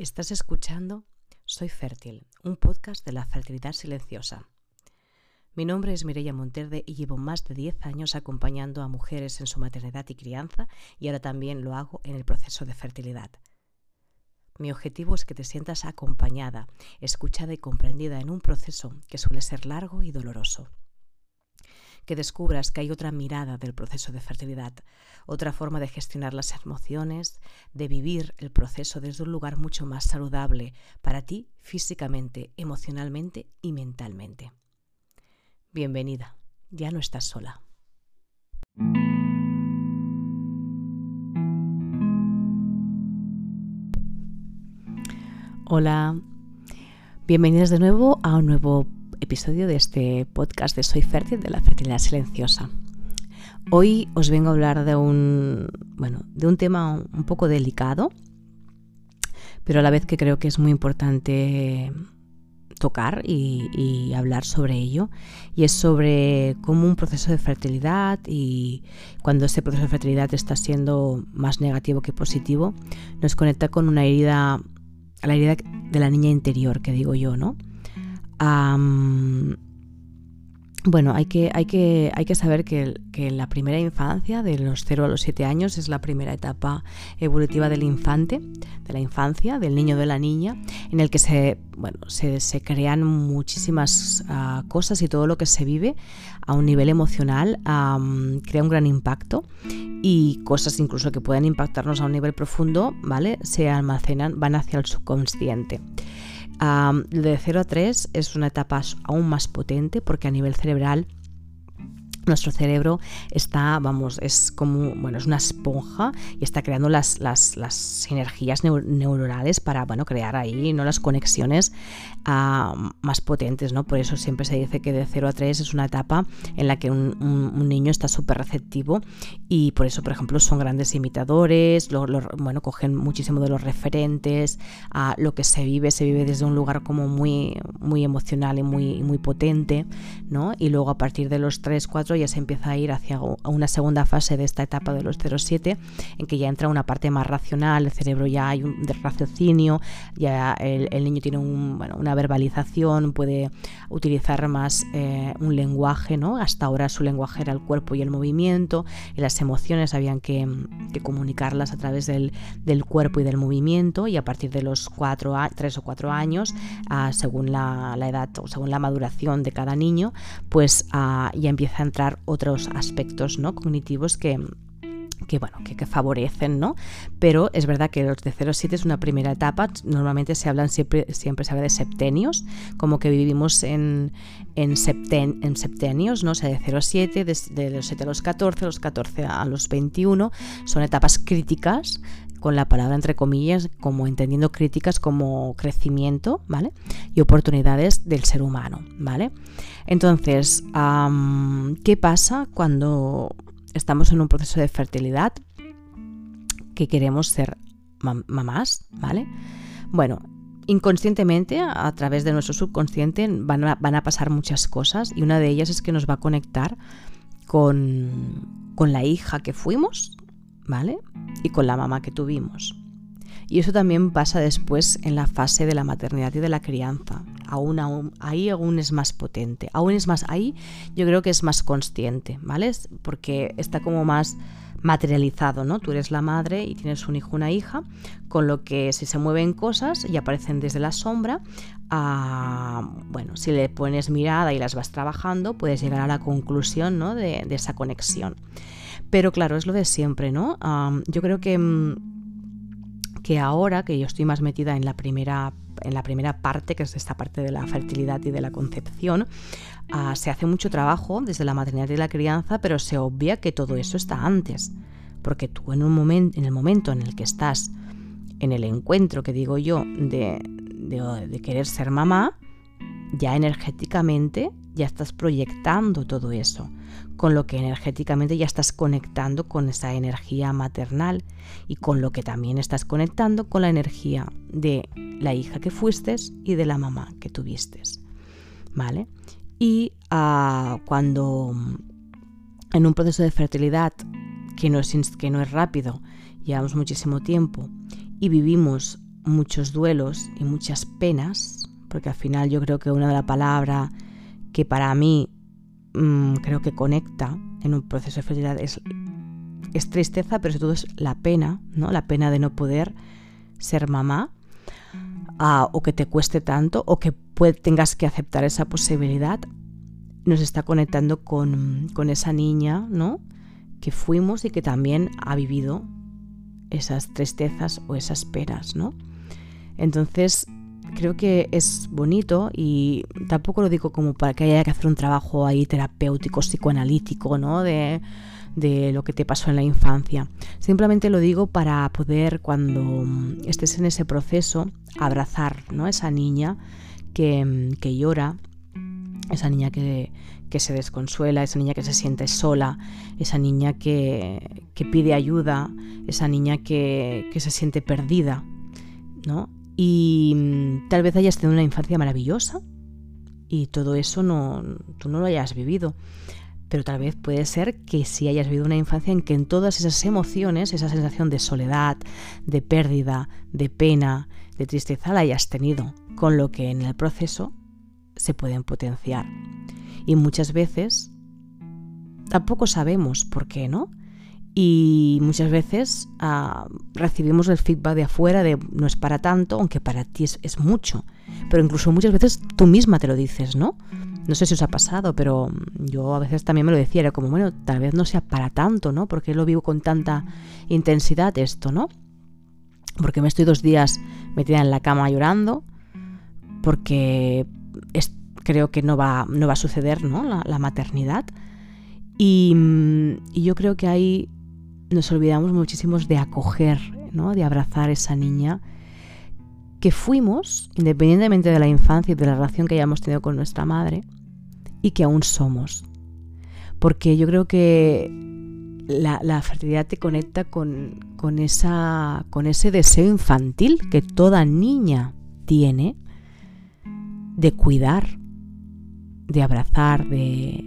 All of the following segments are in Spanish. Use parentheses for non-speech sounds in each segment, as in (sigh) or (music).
Estás escuchando Soy Fértil, un podcast de la fertilidad silenciosa. Mi nombre es Mireia Monterde y llevo más de 10 años acompañando a mujeres en su maternidad y crianza y ahora también lo hago en el proceso de fertilidad. Mi objetivo es que te sientas acompañada, escuchada y comprendida en un proceso que suele ser largo y doloroso que descubras que hay otra mirada del proceso de fertilidad, otra forma de gestionar las emociones, de vivir el proceso desde un lugar mucho más saludable para ti físicamente, emocionalmente y mentalmente. Bienvenida, ya no estás sola. Hola, bienvenidos de nuevo a un nuevo episodio de este podcast de Soy Fértil de la fertilidad silenciosa. Hoy os vengo a hablar de un, bueno, de un tema un poco delicado, pero a la vez que creo que es muy importante tocar y, hablar sobre ello y es sobre cómo un proceso de fertilidad y cuando ese proceso de fertilidad está siendo más negativo que positivo nos conecta con una herida la herida de la niña interior que digo yo no bueno, hay que, hay que, hay que saber que, que, la primera infancia, de los 0 a los 7 años, es la primera etapa evolutiva del infante, de la infancia, del niño o de la niña, en el que se, bueno, se, se crean muchísimas uh, cosas y todo lo que se vive a un nivel emocional um, crea un gran impacto y cosas incluso que pueden impactarnos a un nivel profundo, ¿vale? Se almacenan, van hacia el subconsciente de 0 a 3 es una etapa aún más potente porque a nivel cerebral nuestro cerebro está, vamos, es como, bueno, es una esponja y está creando las, las, las energías neuronales para, bueno, crear ahí, ¿no? Las conexiones uh, más potentes, ¿no? Por eso siempre se dice que de 0 a 3 es una etapa en la que un, niño está súper receptivo y por eso, por ejemplo, son grandes imitadores, lo, lo, bueno, cogen muchísimo de los referentes, a uh, lo que se vive, se vive desde un lugar como muy, muy emocional y muy, muy potente, ¿no? Y luego a partir de los 3, 4 ya se empieza a ir hacia una segunda fase de esta etapa de los 0,7 en que ya entra una parte más racional, el cerebro ya hay un raciocinio, ya el, niño tiene una verbalización, puede utilizar más eh, un lenguaje, ¿no? Hasta ahora su lenguaje era el cuerpo y el movimiento, y las emociones habían que, comunicarlas a través del, cuerpo y del movimiento, y a partir de los 4, 3 o 4 años, ah, según la, edad o según la maduración de cada niño, pues ah, ya empieza a entrar otros aspectos ¿no? cognitivos que, que bueno, que, favorecen, ¿no? Pero es verdad que los de 0-7 es una primera etapa, normalmente se hablan siempre, siempre se habla de septenios, como que vivimos en, en, en septenios, ¿no? O sea, de 0-7, de, de, los 7 a los 14, los 14 a los 21, son etapas críticas con la palabra entre comillas, como entendiendo críticas como crecimiento, ¿vale? Y oportunidades del ser humano, ¿vale? Entonces, ¿qué pasa cuando estamos en un proceso de fertilidad que queremos ser mamás, ¿vale? Bueno, inconscientemente, a través de nuestro subconsciente, van a, van a, pasar muchas cosas y una de ellas es que nos va a conectar con, con la hija que fuimos, ¿vale? Y con la mamá que tuvimos. Y eso también pasa después en la fase de la maternidad y de la crianza. Aún, aún, ahí aún es más potente. Aún es más, ahí yo creo que es más consciente, ¿vale? Porque está como más materializado, ¿no? Tú eres la madre y tienes un hijo, una hija, con lo que si se mueven cosas y aparecen desde la sombra, a, bueno, si le pones mirada y las vas trabajando, puedes llegar a la conclusión, ¿no? de esa conexión. Pero claro, es lo de siempre, ¿no? yo creo que, mm, que ahora que yo estoy más metida en la primera en la primera parte, que es esta parte de la fertilidad y de la concepción, ah, se hace mucho trabajo desde la maternidad y la crianza, pero se obvia que todo eso está antes. Porque tú en, un en el momento en el que estás en el encuentro, que digo yo, de, de querer ser mamá, ya energéticamente ya estás proyectando todo eso, con lo que energéticamente ya estás conectando con esa energía maternal y con lo que también estás conectando con la energía de la hija que fuiste y de la mamá que tuviste. ¿Vale? Y uh, cuando en un proceso de fertilidad que no es, que no es rápido, llevamos muchísimo tiempo y vivimos muchos duelos y muchas penas, porque al final yo creo que una de las palabras que para mí mm, creo que conecta en un proceso de fertilidad es, tristeza, pero sobre todo es la pena, ¿no? La pena de no poder ser mamá o que te cueste tanto o que tengas que aceptar esa posibilidad, nos está conectando con, con esa niña, ¿no? Que fuimos y que también ha vivido esas tristezas o esas penas, ¿no? Entonces, creo que es bonito y tampoco lo digo como para que haya que hacer un trabajo ahí terapéutico, psicoanalítico, ¿no? De, de lo que te pasó en la infancia. Simplemente lo digo para poder, cuando estés en ese proceso, abrazar ¿no? esa niña que, que llora, esa niña que, que, se desconsuela, esa niña que se siente sola, esa niña que, que pide ayuda, esa niña que, que, se siente perdida, ¿no? Y mm, tal vez hayas tenido una infancia maravillosa y todo eso no, tú no lo hayas vivido. Pero tal vez puede ser que si hayas vivido una infancia en que en todas esas emociones, esa sensación de soledad, de pérdida, de pena, de tristeza la hayas tenido, con lo que en el proceso se pueden potenciar. Y muchas veces tampoco sabemos por qué, ¿no? Y muchas veces ah, recibimos el feedback de afuera de no es para tanto, aunque para ti es, es, mucho. Pero incluso muchas veces tú misma te lo dices, ¿no? No sé si os ha pasado, pero yo a veces también me lo decía, era como, bueno, tal vez no sea para tanto, ¿no? Porque lo vivo con tanta intensidad esto, ¿no? Porque me estoy dos días metida en la cama llorando, porque creo que no va, no va a suceder, ¿no? La, maternidad. Y, y yo creo que ahí nos olvidamos muchísimos de acoger, de abrazar esa niña que fuimos, independientemente de la infancia y de la relación que hayamos tenido con nuestra madre, y que aún somos. Porque yo creo que la, fertilidad te conecta con, esa, con ese deseo infantil que toda niña tiene de cuidar, de abrazar, de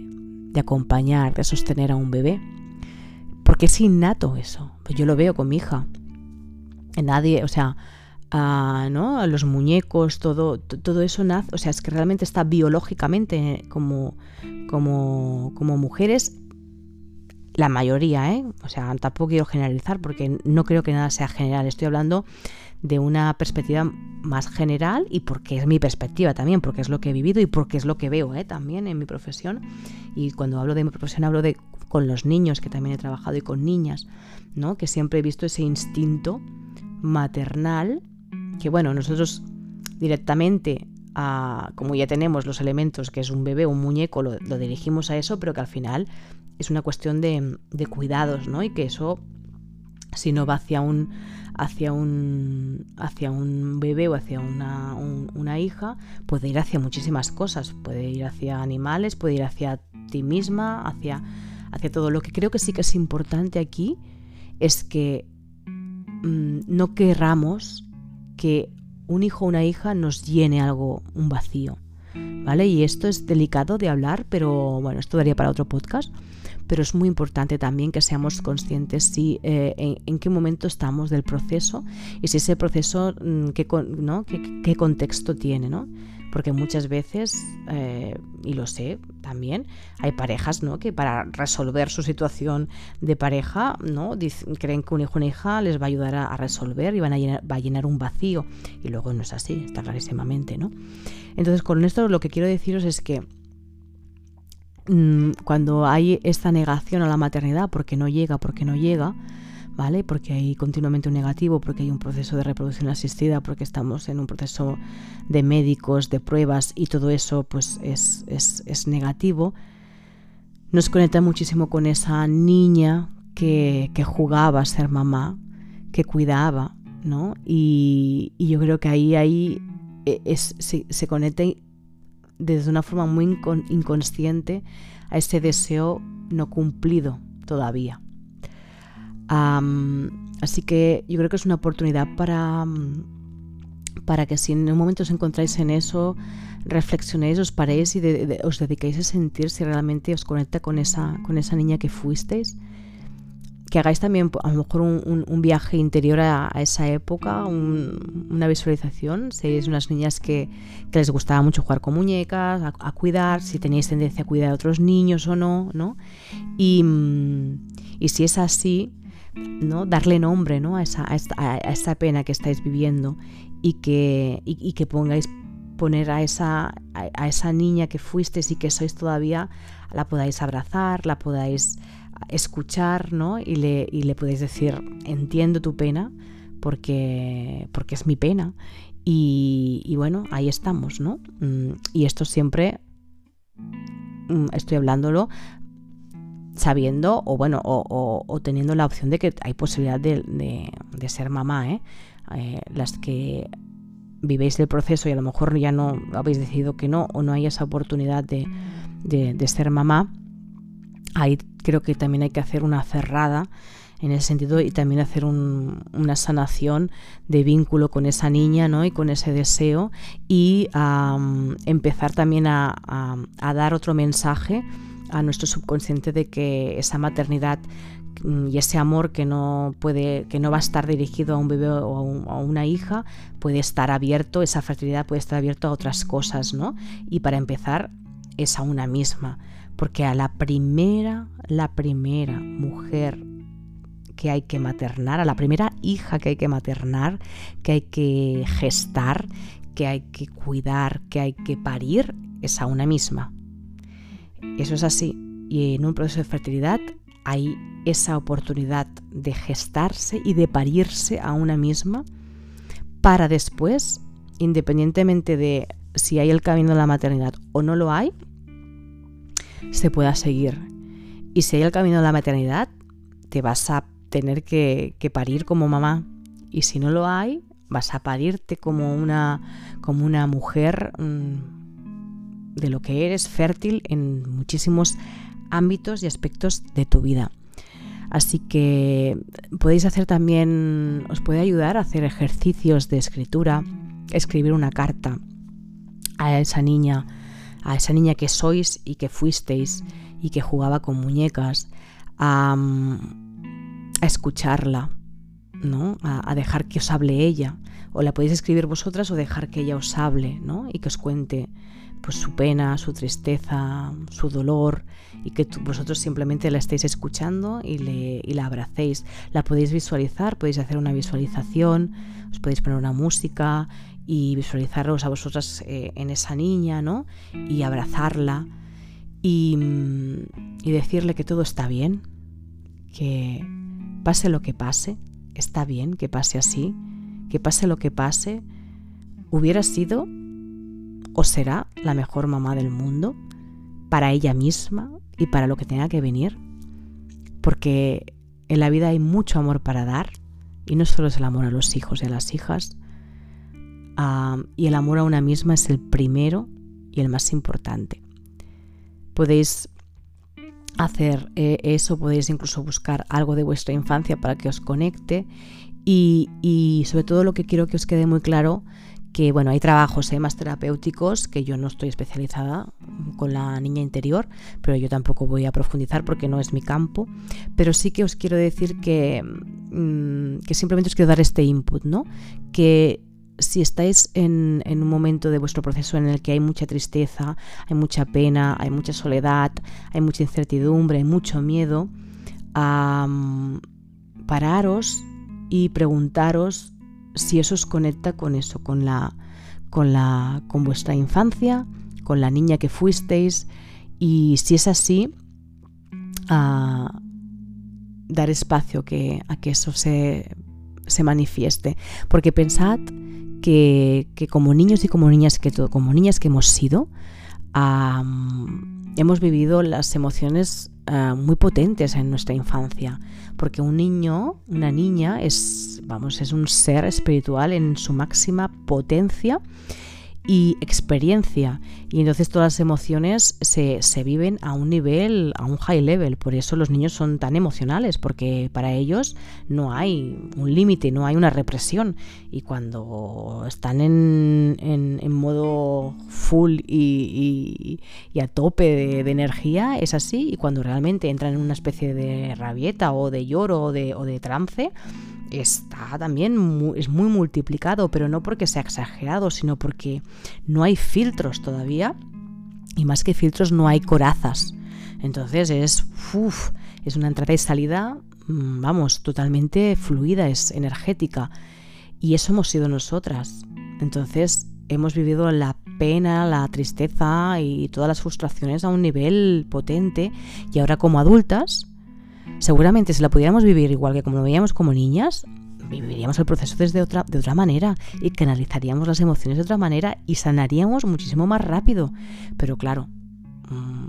acompañar, de sostener a un bebé. Porque es innato eso. Pues yo lo veo con mi hija. Nadie, o sea, a, ¿no? los muñecos, todo, todo eso nace, o sea, es que realmente está biológicamente como, como, como mujeres, la mayoría, ¿eh? O sea, tampoco quiero generalizar porque no creo que nada sea general, estoy hablando de una perspectiva más general y porque es mi perspectiva también, porque es lo que he vivido y porque es lo que veo ¿eh? también en mi profesión. Y cuando hablo de mi profesión hablo de con los niños, que también he trabajado, y con niñas, ¿no? que siempre he visto ese instinto maternal, que bueno, nosotros directamente, a, como ya tenemos los elementos, que es un bebé, un muñeco, lo, dirigimos a eso, pero que al final es una cuestión de, de cuidados, ¿no? Y que eso, si no va hacia un hacia un, hacia un bebé o hacia una, una hija, puede ir hacia muchísimas cosas. Puede ir hacia animales, puede ir hacia ti misma, hacia, hacia todo. Lo que creo que sí que es importante aquí es que mm, no querramos que un hijo o una hija nos llene algo, un vacío. ¿Vale? Y esto es delicado de hablar, pero bueno, esto daría para otro podcast pero es muy importante también que seamos conscientes si, eh, en, qué momento estamos del proceso y si ese proceso, mm, qué, ¿no? qué, contexto tiene, ¿no? Porque muchas veces, eh, y lo sé también, hay parejas ¿no? que para resolver su situación de pareja ¿no? creen que un hijo o una hija les va a ayudar a, resolver y van a llenar, va a llenar un vacío. Y luego no es así, está clarísimamente. ¿no? Entonces, con esto lo que quiero deciros es que Mm, cuando hay esta negación a la maternidad porque no llega, porque no llega, ¿vale? Porque hay continuamente un negativo, porque hay un proceso de reproducción asistida, porque estamos en un proceso de médicos, de pruebas y todo eso pues es, es, negativo, nos conecta muchísimo con esa niña que, jugaba a ser mamá, que cuidaba, ¿no? Y, yo creo que ahí, ahí e, es, se, se conecta desde una forma muy inconsciente a ese deseo no cumplido todavía. Así que yo creo que es una oportunidad para, para que si en un momento os encontráis en eso, reflexionéis, os paréis y os dediquéis a sentir si realmente os conecta con esa, con esa niña que fuisteis, que hagáis también a lo mejor un, viaje interior a, esa época, una visualización, si eres unas niñas que, les gustaba mucho jugar con muñecas, a, cuidar, si tenéis tendencia a cuidar a otros niños o no, ¿no? Y, y si es así, ¿no? darle nombre ¿no? a, esa, pena que estáis viviendo y que, y, que pongáis poner a esa, a, esa niña que fuisteis y que sois todavía, la podáis abrazar, la podáis escuchar, ¿no? Y le, y le podéis decir, entiendo tu pena, porque, porque es mi pena. Y, y bueno, ahí estamos, ¿no? Mm, y esto siempre mm, estoy hablándolo sabiendo o bueno o, teniendo la opción de que hay posibilidad de, ser mamá ¿eh? ¿eh? las que vivéis el proceso y a lo mejor ya no habéis decidido que no o no hay esa oportunidad de, de ser mamá ahí creo que también hay que hacer una cerrada en ese sentido y también hacer una sanación de vínculo con esa niña ¿no? y con ese deseo y empezar también a, dar otro mensaje a nuestro subconsciente de que esa maternidad mm, y ese amor que no puede que no va a estar dirigido a un bebé o a, una hija puede estar abierto esa fertilidad puede estar abierto a otras cosas no y para empezar es a una misma porque a la primera la primera mujer que hay que maternar, a la primera hija que hay que maternar, que hay que gestar, que hay que cuidar, que hay que parir, es a una misma. Eso es así. Y en un proceso de fertilidad hay esa oportunidad de gestarse y de parirse a una misma para después, independientemente de si hay el camino de la maternidad o no lo hay, se pueda seguir. Y si hay el camino de la maternidad, te vas a tener que, parir como mamá. Y si no lo hay, vas a parirte como una, como una mujer mm, de lo que eres, fértil en muchísimos ámbitos y aspectos de tu vida. Así que podéis hacer también, os puede ayudar a hacer ejercicios de escritura, escribir una carta a esa niña, a esa niña que sois y que fuisteis y que jugaba con muñecas, a, a escucharla, ¿no? A, dejar que os hable ella. O la podéis escribir vosotras o dejar que ella os hable, ¿no? Y que os cuente pues su pena, su tristeza, su dolor y que vosotros simplemente la estéis escuchando y, le, y, la abracéis. La podéis visualizar, podéis hacer una visualización, os podéis poner una música y visualizaros a vosotras eh, en esa niña, ¿no? Y abrazarla y, y decirle que todo está bien, que, Pase lo que pase, está bien que pase así, que pase lo que pase, hubiera sido o será la mejor mamá del mundo para ella misma y para lo que tenga que venir, porque en la vida hay mucho amor para dar y no solo es el amor a los hijos y a las hijas, y el amor a una misma es el primero y el más importante. Podéis hacer eh, eso, podéis incluso buscar algo de vuestra infancia para que os conecte y, sobre todo lo que quiero que os quede muy claro que bueno, hay trabajos eh, más terapéuticos que yo no estoy especializada con la niña interior, pero yo tampoco voy a profundizar porque no es mi campo, pero sí que os quiero decir que, mm, que simplemente os quiero dar este input, ¿no? Que si estáis en, un momento de vuestro proceso en el que hay mucha tristeza, hay mucha pena, hay mucha soledad, hay mucha incertidumbre, hay mucho miedo, pararos y preguntaros si eso os conecta con eso, con la, con la, con vuestra infancia, con la niña que fuisteis, y si es así, dar espacio que, a que eso se, se manifieste. Porque pensad que, como niños y como niñas que, como niñas que hemos sido, hemos vivido las emociones ah, muy potentes en nuestra infancia, porque un niño, una niña es, vamos, es un ser espiritual en su máxima potencia y experiencia. Y entonces todas las emociones se, se, viven a un nivel, a un high level. Por eso los niños son tan emocionales, porque para ellos no hay un límite, no hay una represión. Y cuando están en, en, modo full y, y, a tope de, energía, es así. Y cuando realmente entran en una especie de rabieta o de lloro o de, o de trance, está también es muy multiplicado, pero no porque sea exagerado, sino porque no hay filtros todavía y más que filtros no hay corazas. Entonces es, es una entrada y salida, mm, vamos, totalmente fluida, es energética. Y eso hemos sido nosotras. Entonces hemos vivido la pena, la tristeza y todas las frustraciones a un nivel potente y ahora como adultas seguramente si la pudiéramos vivir igual que como lo veíamos como niñas, viviríamos el proceso desde otra, de otra manera y canalizaríamos las emociones de otra manera y sanaríamos muchísimo más rápido. Pero claro, mm,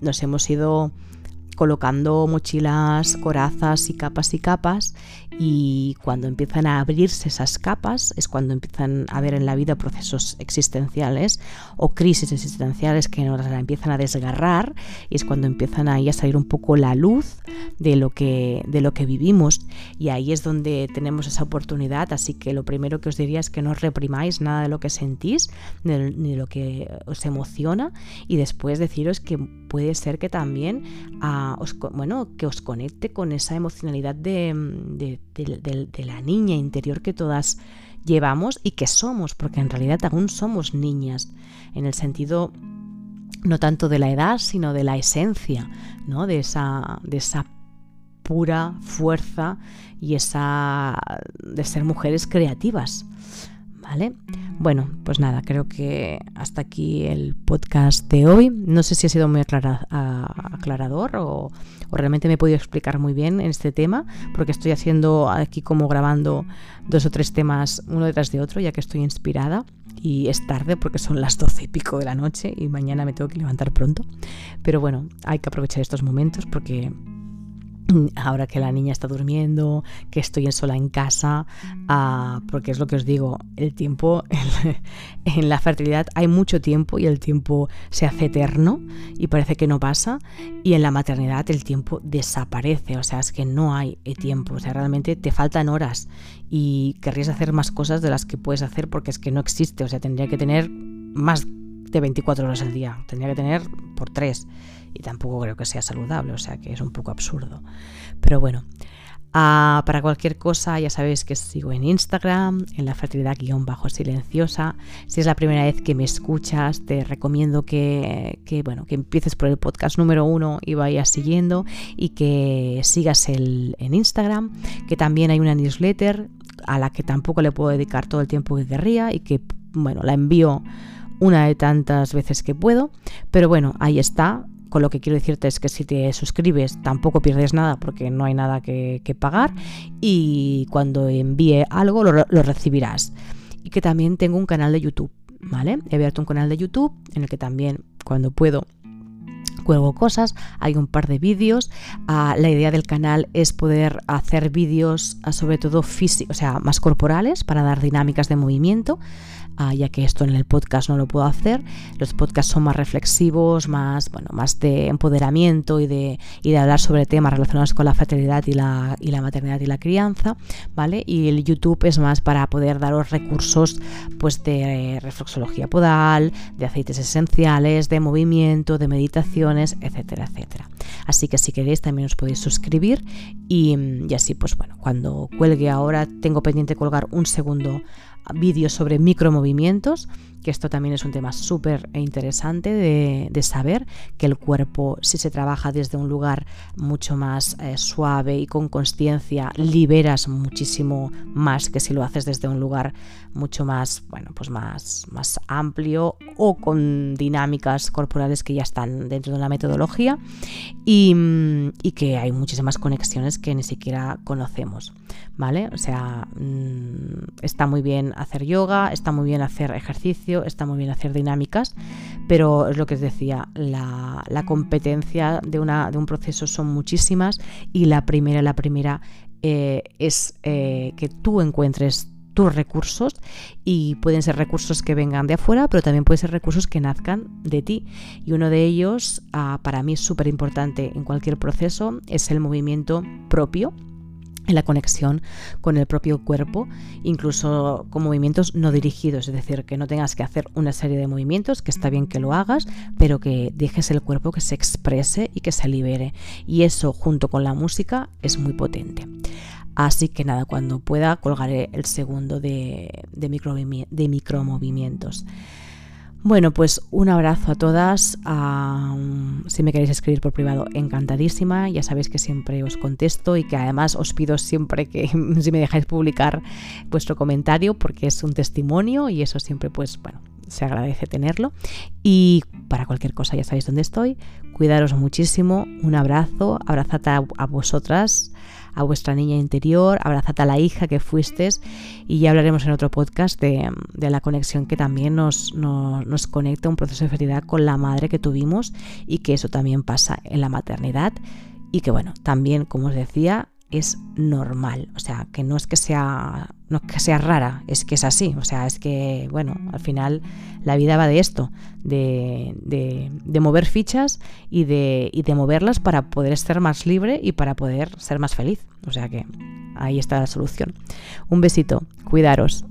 nos hemos ido colocando mochilas, corazas y capas y capas y cuando empiezan a abrirse esas capas es cuando empiezan a haber en la vida procesos existenciales o crisis existenciales que nos la empiezan a desgarrar y es cuando empiezan ahí a salir un poco la luz de lo que de lo que vivimos. Y ahí es donde tenemos esa oportunidad así que lo primero que os diría es que no reprimáis nada de lo que sentís ni de lo que os emociona y después deciros que puede ser que también ah, os, bueno que os conecte con esa emocionalidad de, la niña interior que todas llevamos y que somos, porque en realidad aún somos niñas, en el sentido no tanto de la edad, sino de la esencia, ¿no? de, esa, de esa pura fuerza y esa de ser mujeres creativas. ¿Vale? Bueno, pues nada, creo que hasta aquí el podcast de hoy. No sé si ha sido muy aclarador o, realmente me he podido explicar muy bien en este tema, porque estoy haciendo aquí como grabando dos o tres temas uno detrás de otro, ya que estoy inspirada y es tarde porque son las doce y pico de la noche y mañana me tengo que levantar pronto. Pero bueno, hay que aprovechar estos momentos porque (clears throat) ahora que la niña está durmiendo, que estoy sola en casa, ah, porque es lo que os digo, el tiempo (laughs) en, la fertilidad hay mucho tiempo y el tiempo se hace eterno y parece que no pasa, y en la maternidad el tiempo desaparece, o sea, es que no hay tiempo, o sea, realmente te faltan horas y querrías hacer más cosas de las que puedes hacer porque es que no existe, o sea, tendría que tener más de 24 horas al día, tendría que tener por tres y tampoco creo que sea saludable, o sea que es un poco absurdo. Pero bueno, ah, para cualquier cosa ya sabéis que sigo en Instagram, en la fertilidad guion bajo silenciosa. Si es la primera vez que me escuchas, te recomiendo que, bueno, que empieces por el podcast número uno y vayas siguiendo y que sigas el, en Instagram, que también hay una newsletter a la que tampoco le puedo dedicar todo el tiempo que querría y que, bueno, la envío una de tantas veces que puedo, pero bueno, ahí está, con lo que quiero decirte es que si te suscribes tampoco pierdes nada porque no hay nada que, pagar y cuando envíe algo lo, recibirás. Y que también tengo un canal de YouTube, ¿vale? He abierto un canal de YouTube en el que también cuando puedo cuelgo cosas, hay un par de vídeos. Ah, la idea del canal es poder hacer vídeos ah, sobre todo físicos, o sea, más corporales para dar dinámicas de movimiento. Ah, ya que esto en el podcast no lo puedo hacer. Los podcasts son más reflexivos, más, bueno, más de empoderamiento y de, y de hablar sobre temas relacionados con la fertilidad y la, y la maternidad y la crianza, ¿vale? Y el YouTube es más para poder daros recursos pues de reflexología podal, de aceites esenciales, de movimiento, de meditaciones, etcétera, etcétera. Así que si queréis también os podéis suscribir y, y así pues bueno, cuando cuelgue ahora tengo pendiente colgar un segundo vídeos sobre micromovimientos, que esto también es un tema súper interesante de, saber, que el cuerpo, si se trabaja desde un lugar mucho más eh, suave y con conciencia, liberas muchísimo más que si lo haces desde un lugar mucho más, bueno, pues más, más amplio o con dinámicas corporales que ya están dentro de la metodología y, y que hay muchísimas conexiones que ni siquiera conocemos. ¿vale? O sea, mm, está muy bien hacer yoga, está muy bien hacer ejercicio, está muy bien hacer dinámicas, pero es lo que os decía, la, competencia de, una, de un proceso son muchísimas y la primera, la primera eh, es eh, que tú encuentres tus recursos y pueden ser recursos que vengan de afuera, pero también pueden ser recursos que nazcan de ti. Y uno de ellos, ah, para mí es súper importante en cualquier proceso, es el movimiento propio en la conexión con el propio cuerpo, incluso con movimientos no dirigidos, es decir, que no tengas que hacer una serie de movimientos, que está bien que lo hagas, pero que dejes el cuerpo que se exprese y que se libere. Y eso junto con la música es muy potente. Así que nada, cuando pueda colgaré el segundo de, de, micromovimientos. Bueno, pues un abrazo a todas. si me queréis escribir por privado, encantadísima. Ya sabéis que siempre os contesto y que además os pido siempre que (laughs) si me dejáis publicar vuestro comentario porque es un testimonio y eso siempre pues bueno, se agradece tenerlo. Y para cualquier cosa ya sabéis dónde estoy. Cuidaros muchísimo. Un abrazo. Abrazad a vosotras a vuestra niña interior, abrazad a la hija que fuistes y ya hablaremos en otro podcast de, la conexión que también nos, nos, conecta un proceso de felicidad con la madre que tuvimos y que eso también pasa en la maternidad y que bueno, también como os decía, es normal, o sea, que no es que sea no que sea rara, es que es así, o sea, es que, bueno, al final la vida va de esto, de, de, mover fichas y de, y de moverlas para poder ser más libre y para poder ser más feliz, o sea que ahí está la solución. Un besito, cuidaros.